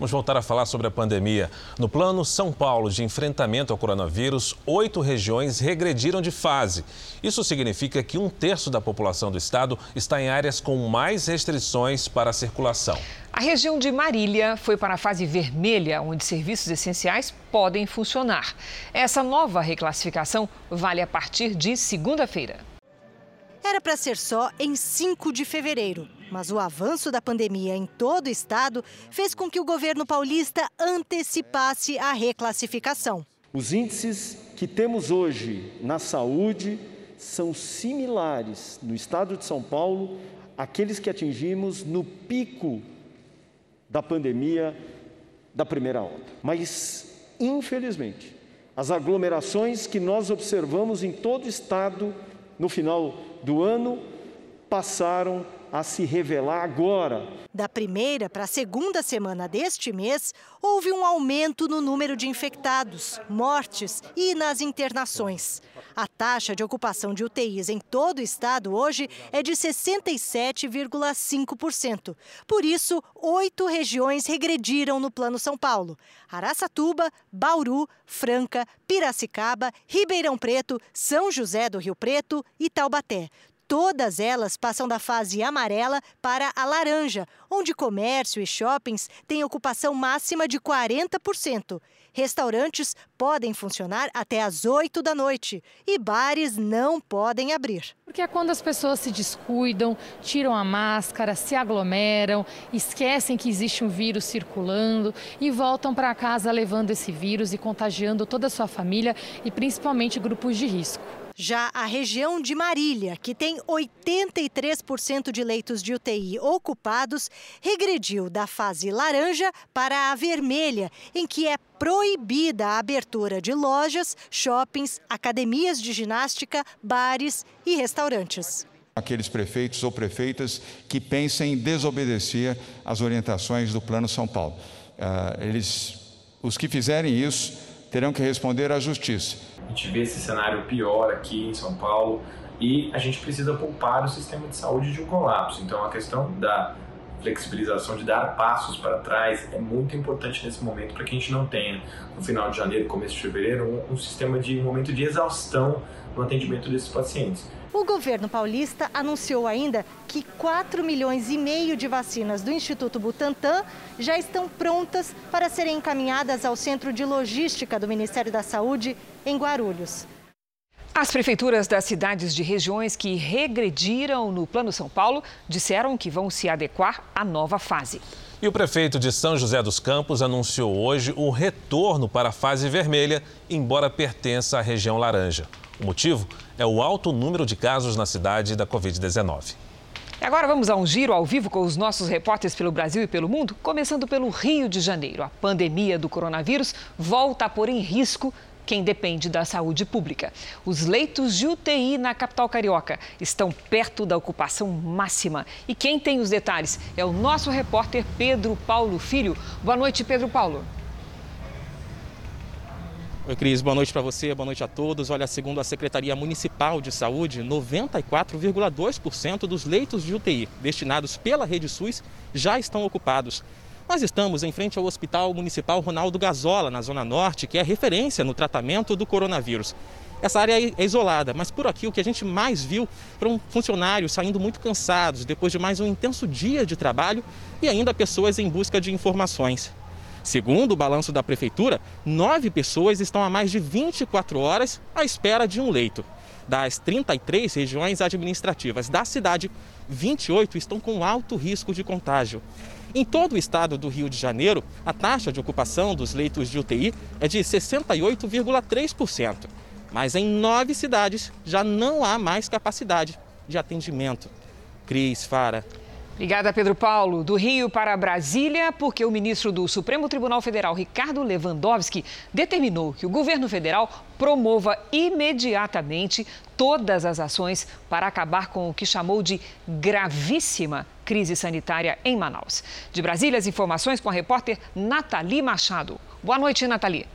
Vamos voltar a falar sobre a pandemia. No plano São Paulo de enfrentamento ao coronavírus, oito regiões regrediram de fase. Isso significa que um terço da população do estado está em áreas com mais restrições para a circulação. A região de Marília foi para a fase vermelha, onde serviços essenciais podem funcionar. Essa nova reclassificação vale a partir de segunda-feira. Era para ser só em 5 de fevereiro. Mas o avanço da pandemia em todo o estado fez com que o governo paulista antecipasse a reclassificação. Os índices que temos hoje na saúde são similares no estado de São Paulo àqueles que atingimos no pico da pandemia da primeira onda. Mas, infelizmente, as aglomerações que nós observamos em todo o estado no final do ano passaram a se revelar agora. Da primeira para a segunda semana deste mês, houve um aumento no número de infectados, mortes e nas internações. A taxa de ocupação de UTIs em todo o estado hoje é de 67,5%. Por isso, oito regiões regrediram no Plano São Paulo: Araçatuba, Bauru, Franca, Piracicaba, Ribeirão Preto, São José do Rio Preto e Taubaté. Todas elas passam da fase amarela para a laranja, onde comércio e shoppings têm ocupação máxima de 40%. Restaurantes podem funcionar até às 8 da noite e bares não podem abrir. Porque é quando as pessoas se descuidam, tiram a máscara, se aglomeram, esquecem que existe um vírus circulando e voltam para casa levando esse vírus e contagiando toda a sua família e principalmente grupos de risco. Já a região de Marília, que tem 83% de leitos de UTI ocupados, regrediu da fase laranja para a vermelha, em que é proibida a abertura de lojas, shoppings, academias de ginástica, bares e restaurantes aqueles prefeitos ou prefeitas que pensem em desobedecer às orientações do Plano São Paulo. Uh, eles, os que fizerem isso terão que responder à justiça. A gente vê esse cenário pior aqui em São Paulo e a gente precisa poupar o sistema de saúde de um colapso. Então, a questão da flexibilização, de dar passos para trás, é muito importante nesse momento para que a gente não tenha, no final de janeiro, começo de fevereiro, um, um sistema de um momento de exaustão no atendimento desses pacientes. O governo paulista anunciou ainda que 4 milhões e meio de vacinas do Instituto Butantan já estão prontas para serem encaminhadas ao Centro de Logística do Ministério da Saúde em Guarulhos. As prefeituras das cidades de regiões que regrediram no Plano São Paulo disseram que vão se adequar à nova fase. E o prefeito de São José dos Campos anunciou hoje o retorno para a fase vermelha, embora pertença à região laranja. O motivo é o alto número de casos na cidade da Covid-19. Agora vamos a um giro ao vivo com os nossos repórteres pelo Brasil e pelo mundo, começando pelo Rio de Janeiro. A pandemia do coronavírus volta a pôr em risco quem depende da saúde pública. Os leitos de UTI na capital carioca estão perto da ocupação máxima. E quem tem os detalhes é o nosso repórter Pedro Paulo Filho. Boa noite, Pedro Paulo. Oi, Cris, boa noite para você, boa noite a todos. Olha, segundo a Secretaria Municipal de Saúde, 94,2% dos leitos de UTI destinados pela Rede SUS já estão ocupados. Nós estamos em frente ao Hospital Municipal Ronaldo Gazola, na Zona Norte, que é referência no tratamento do coronavírus. Essa área é isolada, mas por aqui o que a gente mais viu foram funcionários saindo muito cansados depois de mais um intenso dia de trabalho e ainda pessoas em busca de informações. Segundo o balanço da prefeitura, nove pessoas estão há mais de 24 horas à espera de um leito. Das 33 regiões administrativas da cidade, 28 estão com alto risco de contágio. Em todo o estado do Rio de Janeiro, a taxa de ocupação dos leitos de UTI é de 68,3%. Mas em nove cidades já não há mais capacidade de atendimento. Cris Fara. Obrigada, Pedro Paulo. Do Rio para Brasília, porque o ministro do Supremo Tribunal Federal, Ricardo Lewandowski, determinou que o governo federal promova imediatamente todas as ações para acabar com o que chamou de gravíssima crise sanitária em Manaus. De Brasília, as informações com a repórter Nathalie Machado. Boa noite, Nathalie.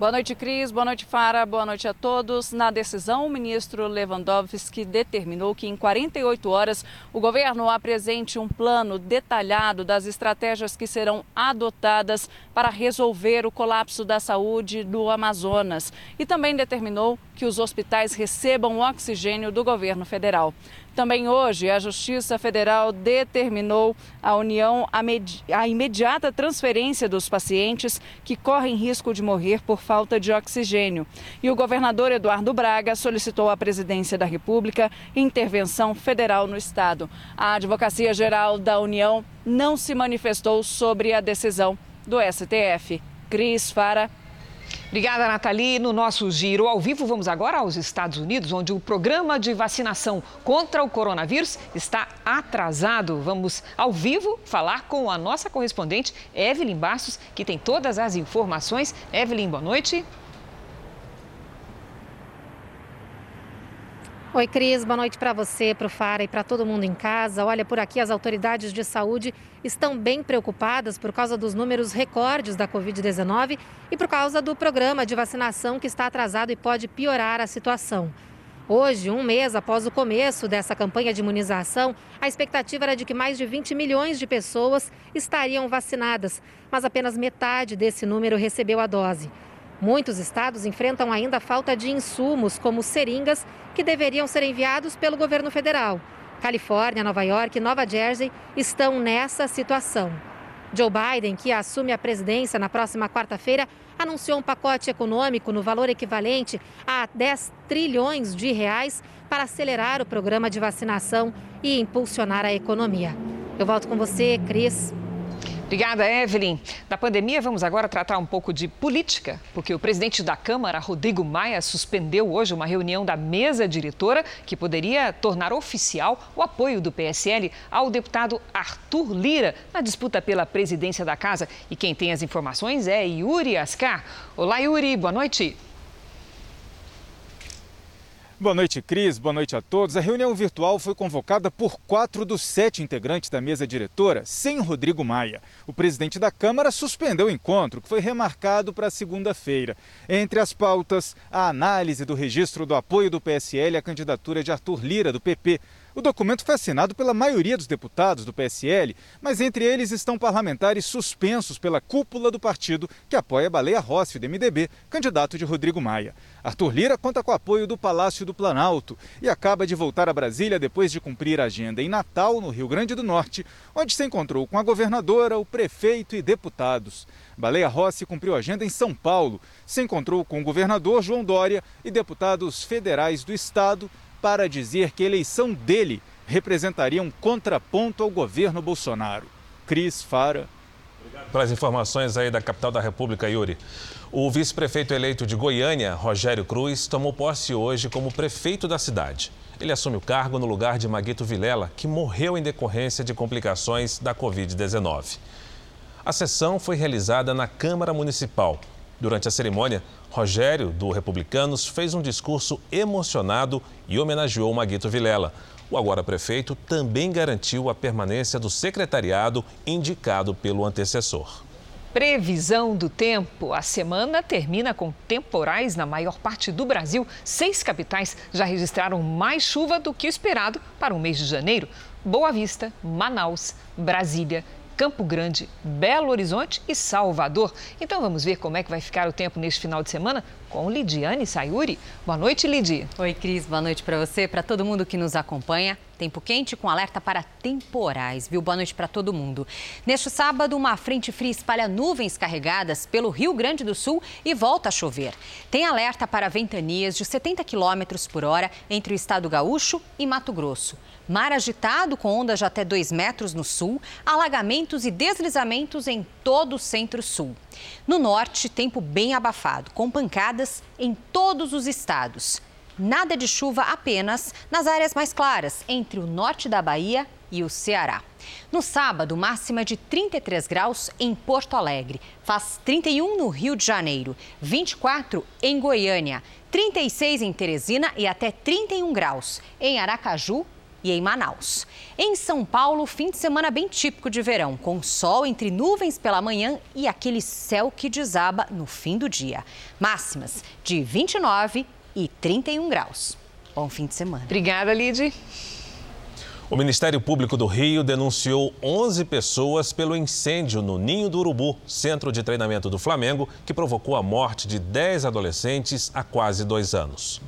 Boa noite, Cris. Boa noite, Fara. Boa noite a todos. Na decisão, o ministro Lewandowski determinou que em 48 horas o governo apresente um plano detalhado das estratégias que serão adotadas para resolver o colapso da saúde do Amazonas e também determinou que os hospitais recebam oxigênio do governo federal. Também hoje, a Justiça Federal determinou à União a, imediata transferência dos pacientes que correm risco de morrer por falta de oxigênio. E o governador Eduardo Braga solicitou à Presidência da República intervenção federal no Estado. A Advocacia Geral da União não se manifestou sobre a decisão do STF. Cris Fara, Obrigada, Nathalie. No nosso giro ao vivo, vamos agora aos Estados Unidos, onde o programa de vacinação contra o coronavírus está atrasado. Vamos ao vivo falar com a nossa correspondente, Evelyn Bastos, que tem todas as informações. Evelyn, boa noite. Oi, Cris, boa noite para você, para o Fara e para todo mundo em casa. Olha, por aqui as autoridades de saúde estão bem preocupadas por causa dos números recordes da Covid-19 e por causa do programa de vacinação que está atrasado e pode piorar a situação. Hoje, um mês após o começo dessa campanha de imunização, a expectativa era de que mais de 20 milhões de pessoas estariam vacinadas, mas apenas metade desse número recebeu a dose. Muitos estados enfrentam ainda a falta de insumos, como seringas, que deveriam ser enviados pelo governo federal. Califórnia, Nova York e Nova Jersey estão nessa situação. Joe Biden, que assume a presidência na próxima quarta-feira, anunciou um pacote econômico no valor equivalente a 10 trilhões de reais para acelerar o programa de vacinação e impulsionar a economia. Eu volto com você, Cris. Obrigada, Evelyn. Da pandemia, vamos agora tratar um pouco de política, porque o presidente da Câmara, Rodrigo Maia, suspendeu hoje uma reunião da mesa diretora que poderia tornar oficial o apoio do PSL ao deputado Arthur Lira na disputa pela presidência da casa. E quem tem as informações é Yuri Ascar. Olá, Yuri, boa noite. Boa noite, Cris. Boa noite a todos. A reunião virtual foi convocada por quatro dos sete integrantes da mesa diretora, sem Rodrigo Maia. O presidente da Câmara suspendeu o encontro, que foi remarcado para segunda-feira. Entre as pautas, a análise do registro do apoio do PSL à candidatura de Arthur Lira, do PP, o documento foi assinado pela maioria dos deputados do PSL, mas entre eles estão parlamentares suspensos pela cúpula do partido que apoia Baleia Rossi, do MDB, candidato de Rodrigo Maia. Arthur Lira conta com o apoio do Palácio do Planalto e acaba de voltar a Brasília depois de cumprir a agenda em Natal, no Rio Grande do Norte, onde se encontrou com a governadora, o prefeito e deputados. Baleia Rossi cumpriu a agenda em São Paulo, se encontrou com o governador João Dória e deputados federais do estado para dizer que a eleição dele representaria um contraponto ao governo Bolsonaro. Cris Fara. Obrigado pelas informações aí da capital da República, Yuri. O vice-prefeito eleito de Goiânia, Rogério Cruz, tomou posse hoje como prefeito da cidade. Ele assume o cargo no lugar de Maguito Vilela, que morreu em decorrência de complicações da Covid-19. A sessão foi realizada na Câmara Municipal. Durante a cerimônia, Rogério, do Republicanos, fez um discurso emocionado e homenageou Maguito Vilela. O agora prefeito também garantiu a permanência do secretariado indicado pelo antecessor. Previsão do tempo. A semana termina com temporais na maior parte do Brasil. Seis capitais já registraram mais chuva do que o esperado para o mês de janeiro. Boa Vista, Manaus, Brasília Campo Grande, Belo Horizonte e Salvador. Então vamos ver como é que vai ficar o tempo neste final de semana com Lidiane Sayuri. Boa noite, Lidi. Oi, Cris. Boa noite para você, para todo mundo que nos acompanha. Tempo quente com alerta para temporais, viu? Boa noite para todo mundo. Neste sábado, uma frente fria espalha nuvens carregadas pelo Rio Grande do Sul e volta a chover. Tem alerta para ventanias de 70 km por hora entre o estado gaúcho e Mato Grosso. Mar agitado com ondas de até 2 metros no sul, alagamentos e deslizamentos em todo o centro-sul. No norte, tempo bem abafado, com pancadas em todos os estados. Nada de chuva apenas nas áreas mais claras, entre o norte da Bahia e o Ceará. No sábado, máxima de 33 graus em Porto Alegre. Faz 31 no Rio de Janeiro, 24 em Goiânia, 36 em Teresina e até 31 graus em Aracaju e em Manaus. Em São Paulo, fim de semana bem típico de verão, com sol entre nuvens pela manhã e aquele céu que desaba no fim do dia. Máximas de 29 e 31 graus. Bom fim de semana. Obrigada, Lid. O Ministério Público do Rio denunciou 11 pessoas pelo incêndio no Ninho do Urubu, centro de treinamento do Flamengo, que provocou a morte de 10 adolescentes há quase dois anos.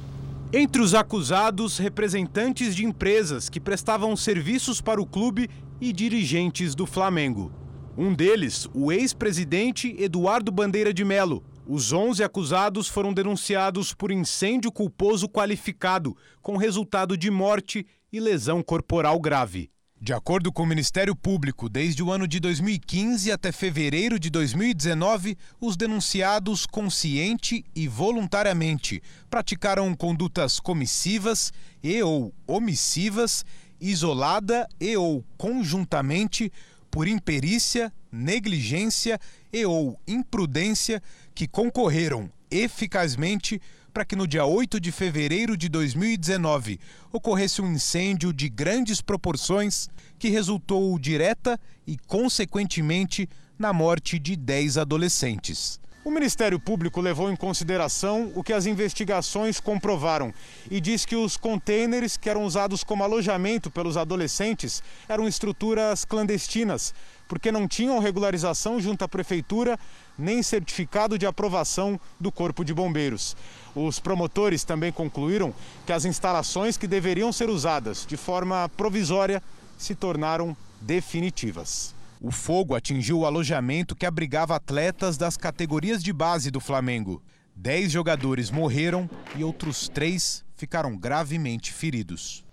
Entre os acusados, representantes de empresas que prestavam serviços para o clube e dirigentes do Flamengo. Um deles, o ex-presidente Eduardo Bandeira de Melo. Os 11 acusados foram denunciados por incêndio culposo qualificado, com resultado de morte e lesão corporal grave. De acordo com o Ministério Público, desde o ano de 2015 até fevereiro de 2019, os denunciados consciente e voluntariamente praticaram condutas comissivas e ou omissivas, isolada e ou conjuntamente, por imperícia, negligência e ou imprudência que concorreram eficazmente para que no dia 8 de fevereiro de 2019 ocorresse um incêndio de grandes proporções que resultou direta e, consequentemente, na morte de 10 adolescentes. O Ministério Público levou em consideração o que as investigações comprovaram e diz que os contêineres que eram usados como alojamento pelos adolescentes eram estruturas clandestinas, porque não tinham regularização junto à prefeitura nem certificado de aprovação do Corpo de Bombeiros. Os promotores também concluíram que as instalações que deveriam ser usadas de forma provisória se tornaram definitivas. O fogo atingiu o alojamento que abrigava atletas das categorias de base do Flamengo. Dez jogadores morreram e outros três ficaram gravemente feridos.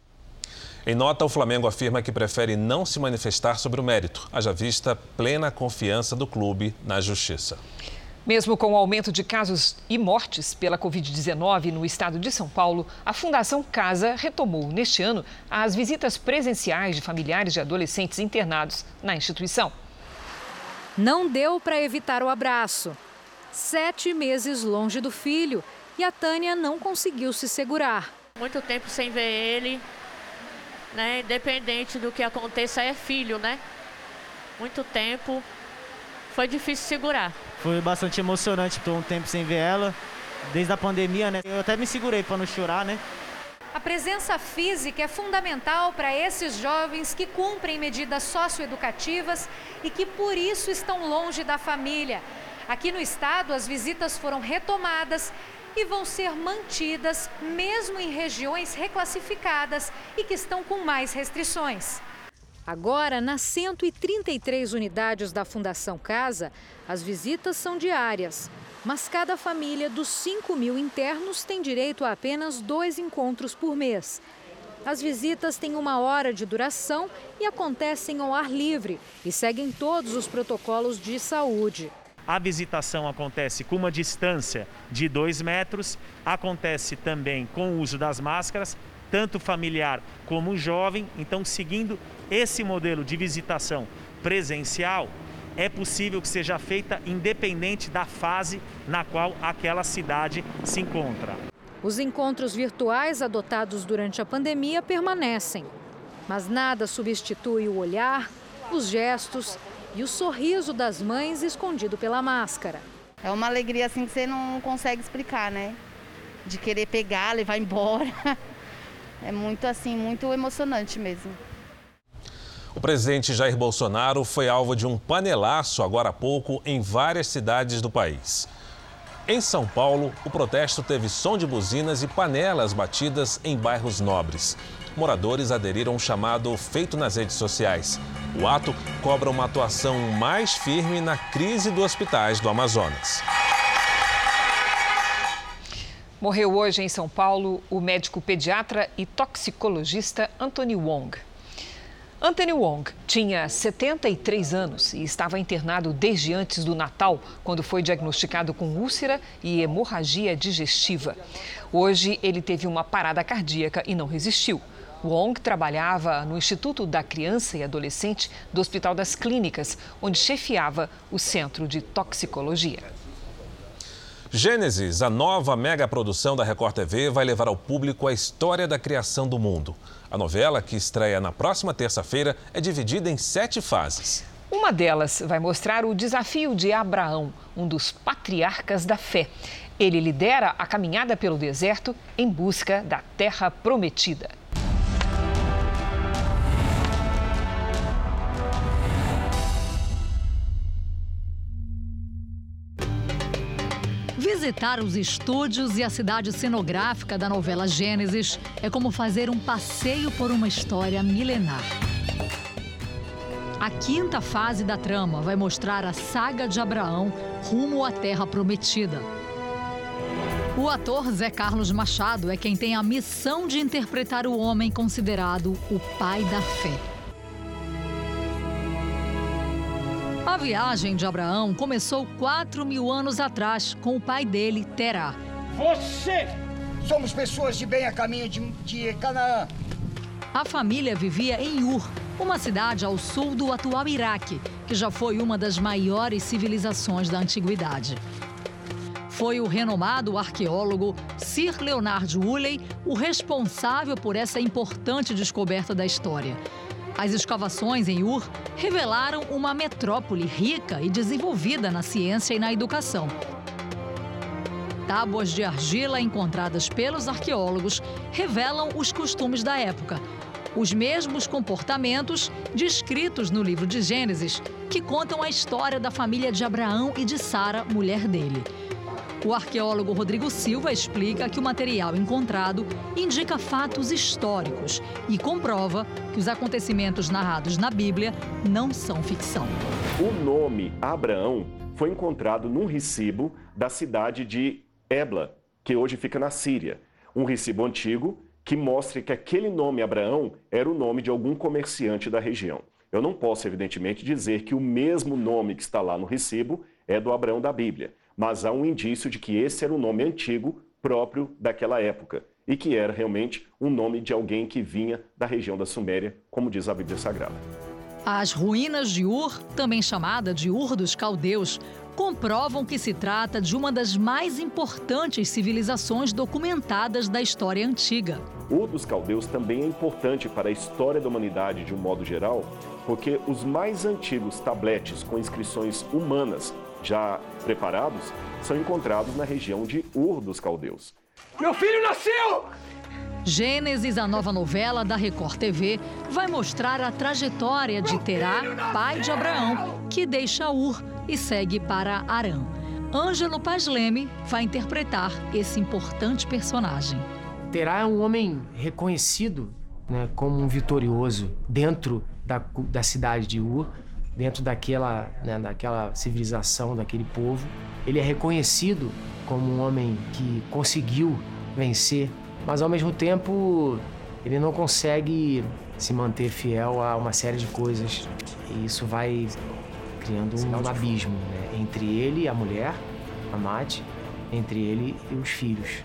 Em nota, o Flamengo afirma que prefere não se manifestar sobre o mérito, haja vista plena confiança do clube na justiça. Mesmo com o aumento de casos e mortes pela Covid-19 no estado de São Paulo, a Fundação Casa retomou neste ano as visitas presenciais de familiares de adolescentes internados na instituição. Não deu para evitar o abraço. Sete meses longe do filho e a Tânia não conseguiu se segurar. Muito tempo sem ver ele, né? Independente do que aconteça, é filho, né? Muito tempo. Foi difícil segurar. Foi bastante emocionante, estou um tempo sem ver ela, desde a pandemia, né? Eu até me segurei para não chorar, né? A presença física é fundamental para esses jovens que cumprem medidas socioeducativas e que por isso estão longe da família. Aqui no estado, as visitas foram retomadas e vão ser mantidas mesmo em regiões reclassificadas e que estão com mais restrições. Agora, nas 133 unidades da Fundação Casa, as visitas são diárias. Mas cada família dos 5 mil internos tem direito a apenas dois encontros por mês. As visitas têm uma hora de duração e acontecem ao ar livre e seguem todos os protocolos de saúde. A visitação acontece com uma distância de dois metros, acontece também com o uso das máscaras, tanto familiar como jovem. Então, seguindo esse modelo de visitação presencial, é possível que seja feita independente da fase na qual aquela cidade se encontra. Os encontros virtuais adotados durante a pandemia permanecem, mas nada substitui o olhar, os gestos e o sorriso das mães escondido pela máscara. É uma alegria assim que você não consegue explicar, né? De querer pegar, levar embora. É muito assim, muito emocionante mesmo. O presidente Jair Bolsonaro foi alvo de um panelaço agora há pouco em várias cidades do país. Em São Paulo, o protesto teve som de buzinas e panelas batidas em bairros nobres. Moradores aderiram ao chamado feito nas redes sociais. O ato cobra uma atuação mais firme na crise dos hospitais do Amazonas. Morreu hoje em São Paulo o médico pediatra e toxicologista Anthony Wong. Anthony Wong tinha 73 anos e estava internado desde antes do Natal, quando foi diagnosticado com úlcera e hemorragia digestiva. Hoje ele teve uma parada cardíaca e não resistiu. Wong trabalhava no Instituto da Criança e Adolescente do Hospital das Clínicas, onde chefiava o Centro de Toxicologia. Gênesis, a nova mega produção da Record TV, vai levar ao público a história da criação do mundo. A novela, que estreia na próxima terça-feira, é dividida em sete fases. Uma delas vai mostrar o desafio de Abraão, um dos patriarcas da fé. Ele lidera a caminhada pelo deserto em busca da terra prometida. Visitar os estúdios e a cidade cenográfica da novela Gênesis é como fazer um passeio por uma história milenar. A quinta fase da trama vai mostrar a saga de Abraão rumo à Terra Prometida. O ator Zé Carlos Machado é quem tem a missão de interpretar o homem considerado o pai da fé. Viagem de Abraão começou 4 mil anos atrás com o pai dele, Terá. Você! Somos pessoas de bem a caminho de, de Canaã. A família vivia em Ur, uma cidade ao sul do atual Iraque, que já foi uma das maiores civilizações da antiguidade. Foi o renomado arqueólogo Sir Leonard Woolley o responsável por essa importante descoberta da história. As escavações em Ur revelaram uma metrópole rica e desenvolvida na ciência e na educação. Tábuas de argila encontradas pelos arqueólogos revelam os costumes da época, os mesmos comportamentos descritos no livro de Gênesis, que contam a história da família de Abraão e de Sara, mulher dele. O arqueólogo Rodrigo Silva explica que o material encontrado indica fatos históricos e comprova que os acontecimentos narrados na Bíblia não são ficção. O nome Abraão foi encontrado num recibo da cidade de Ebla, que hoje fica na Síria. Um recibo antigo que mostra que aquele nome Abraão era o nome de algum comerciante da região. Eu não posso, evidentemente, dizer que o mesmo nome que está lá no recibo é do Abraão da Bíblia mas há um indício de que esse era um nome antigo próprio daquela época e que era realmente um nome de alguém que vinha da região da Suméria, como diz a Bíblia Sagrada. As ruínas de Ur, também chamada de Ur dos Caldeus, comprovam que se trata de uma das mais importantes civilizações documentadas da história antiga. Ur dos Caldeus também é importante para a história da humanidade de um modo geral, porque os mais antigos tabletes com inscrições humanas já preparados são encontrados na região de Ur dos Caldeus. Meu filho nasceu! Gênesis, a nova novela da Record TV, vai mostrar a trajetória de Terá, pai de Abraão, que deixa Ur e segue para Arã. Ângelo Paz Leme vai interpretar esse importante personagem. Terá é um homem reconhecido né, como um vitorioso dentro da, da cidade de Ur, dentro daquela, né, daquela civilização, daquele povo. Ele é reconhecido como um homem que conseguiu vencer, mas ao mesmo tempo ele não consegue se manter fiel a uma série de coisas. E isso vai criando um abismo né, entre ele e a mulher, a Mate, entre ele e os filhos,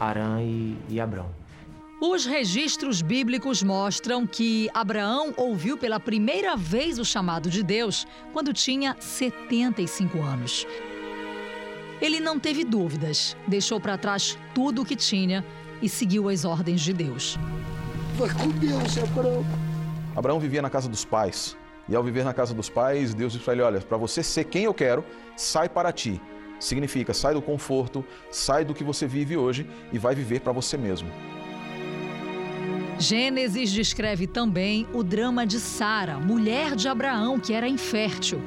Arã e, e Abrão. Os registros bíblicos mostram que Abraão ouviu pela primeira vez o chamado de Deus quando tinha 75 anos. Ele não teve dúvidas, deixou para trás tudo o que tinha e seguiu as ordens de Deus. Vai com Deus, Abraão. Abraão vivia na casa dos pais. E ao viver na casa dos pais, Deus disse para ele: Olha, para você ser quem eu quero, sai para ti. Significa, sai do conforto, sai do que você vive hoje e vai viver para você mesmo. Gênesis descreve também o drama de Sara, mulher de Abraão, que era infértil.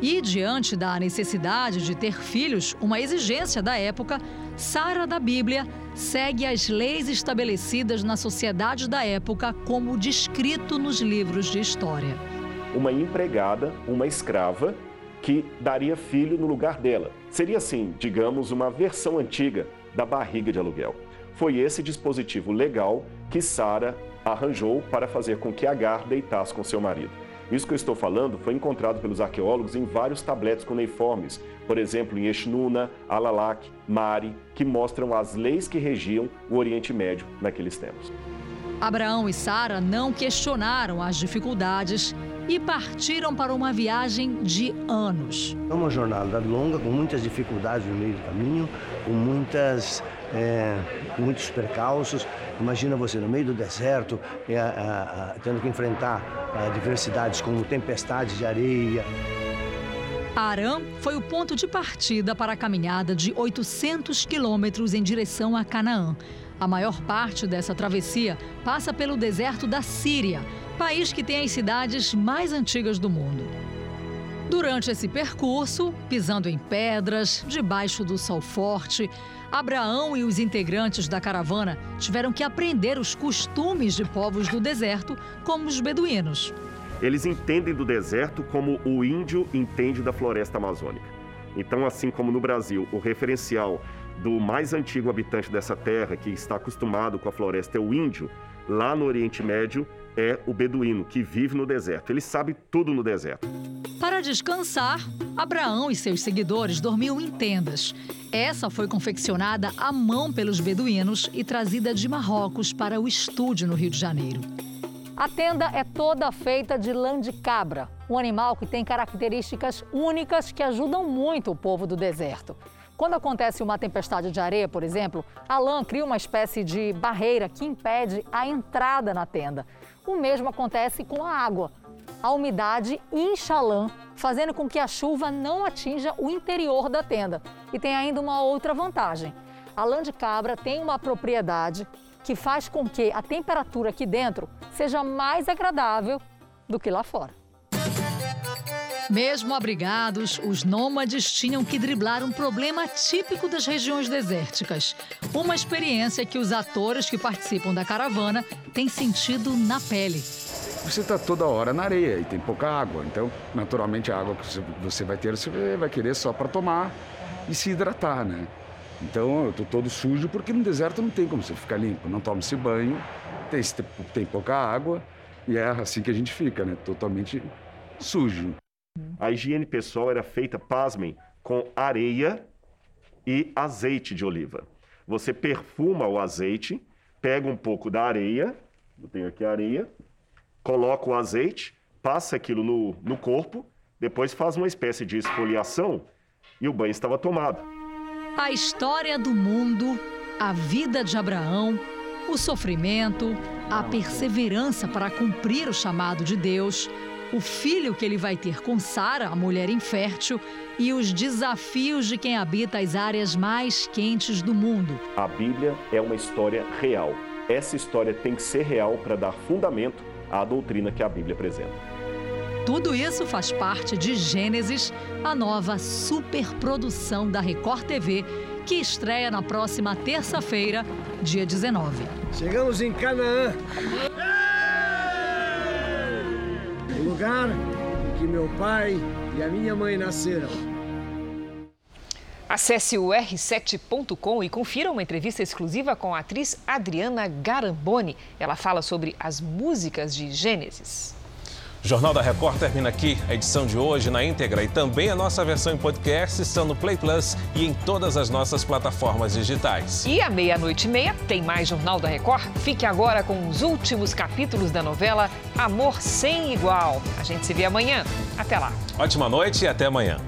E, diante da necessidade de ter filhos, uma exigência da época, Sara da Bíblia segue as leis estabelecidas na sociedade da época, como descrito nos livros de história. Uma empregada, uma escrava, que daria filho no lugar dela. Seria assim, digamos, uma versão antiga da barriga de aluguel. Foi esse dispositivo legal que Sara arranjou para fazer com que Agar deitasse com seu marido. Isso que eu estou falando foi encontrado pelos arqueólogos em vários tabletes cuneiformes, por exemplo, em Eshnuna, Alalak, Mari, que mostram as leis que regiam o Oriente Médio naqueles tempos. Abraão e Sara não questionaram as dificuldades e partiram para uma viagem de anos. É uma jornada longa, com muitas dificuldades no meio do caminho, com muitas, é, muitos percalços. Imagina você no meio do deserto, é, é, é tendo que enfrentar adversidades como tempestades de areia. Arã foi o ponto de partida para a caminhada de 800 quilômetros em direção a Canaã. A maior parte dessa travessia passa pelo deserto da Síria, país que tem as cidades mais antigas do mundo. Durante esse percurso, pisando em pedras, debaixo do sol forte, Abraão e os integrantes da caravana tiveram que aprender os costumes de povos do deserto, como os beduínos. Eles entendem do deserto como o índio entende da floresta amazônica. Então, assim como no Brasil, o referencial do mais antigo habitante dessa terra, que está acostumado com a floresta, é o índio, lá no Oriente Médio é o beduíno, que vive no deserto. Ele sabe tudo no deserto. Para descansar, Abraão e seus seguidores dormiam em tendas. Essa foi confeccionada à mão pelos beduínos e trazida de Marrocos para o estúdio no Rio de Janeiro. A tenda é toda feita de lã de cabra, um animal que tem características únicas que ajudam muito o povo do deserto. Quando acontece uma tempestade de areia, por exemplo, a lã cria uma espécie de barreira que impede a entrada na tenda. O mesmo acontece com a água. A umidade incha a lã, fazendo com que a chuva não atinja o interior da tenda. E tem ainda uma outra vantagem. A lã de cabra tem uma propriedade que faz com que a temperatura aqui dentro seja mais agradável do que lá fora. Mesmo abrigados, os nômades tinham que driblar um problema típico das regiões desérticas. Uma experiência que os atores que participam da caravana têm sentido na pele. Você está toda hora na areia e tem pouca água, então, naturalmente, a água que você vai ter, você vai querer só para tomar e se hidratar, né? Então, eu estou todo sujo porque no deserto não tem como você ficar limpo. Não toma-se banho, tem, tem pouca água e é assim que a gente fica, né? Totalmente sujo. A higiene pessoal era feita, pasmem, com areia e azeite de oliva. Você perfuma o azeite, pega um pouco da areia, eu tenho aqui areia, coloca o azeite, passa aquilo no, no corpo, depois faz uma espécie de esfoliação e o banho estava tomado. A história do mundo, a vida de Abraão, o sofrimento, a perseverança para cumprir o chamado de Deus, o filho que ele vai ter com Sara, a mulher infértil, e os desafios de quem habita as áreas mais quentes do mundo. A Bíblia é uma história real. Essa história tem que ser real para dar fundamento à doutrina que a Bíblia apresenta. Tudo isso faz parte de Gênesis, a nova superprodução da Record TV, que estreia na próxima terça-feira, dia 19. Chegamos em Canaã lugar em que meu pai e a minha mãe nasceram. Acesse o r7.com e confira uma entrevista exclusiva com a atriz Adriana Garamboni. Ela fala sobre as músicas de Gênesis. O Jornal da Record termina aqui. A edição de hoje na íntegra e também a nossa versão em podcast estão no Play Plus e em todas as nossas plataformas digitais. E à meia-noite e meia tem mais Jornal da Record. Fique agora com os últimos capítulos da novela Amor Sem Igual. A gente se vê amanhã. Até lá. Ótima noite e até amanhã.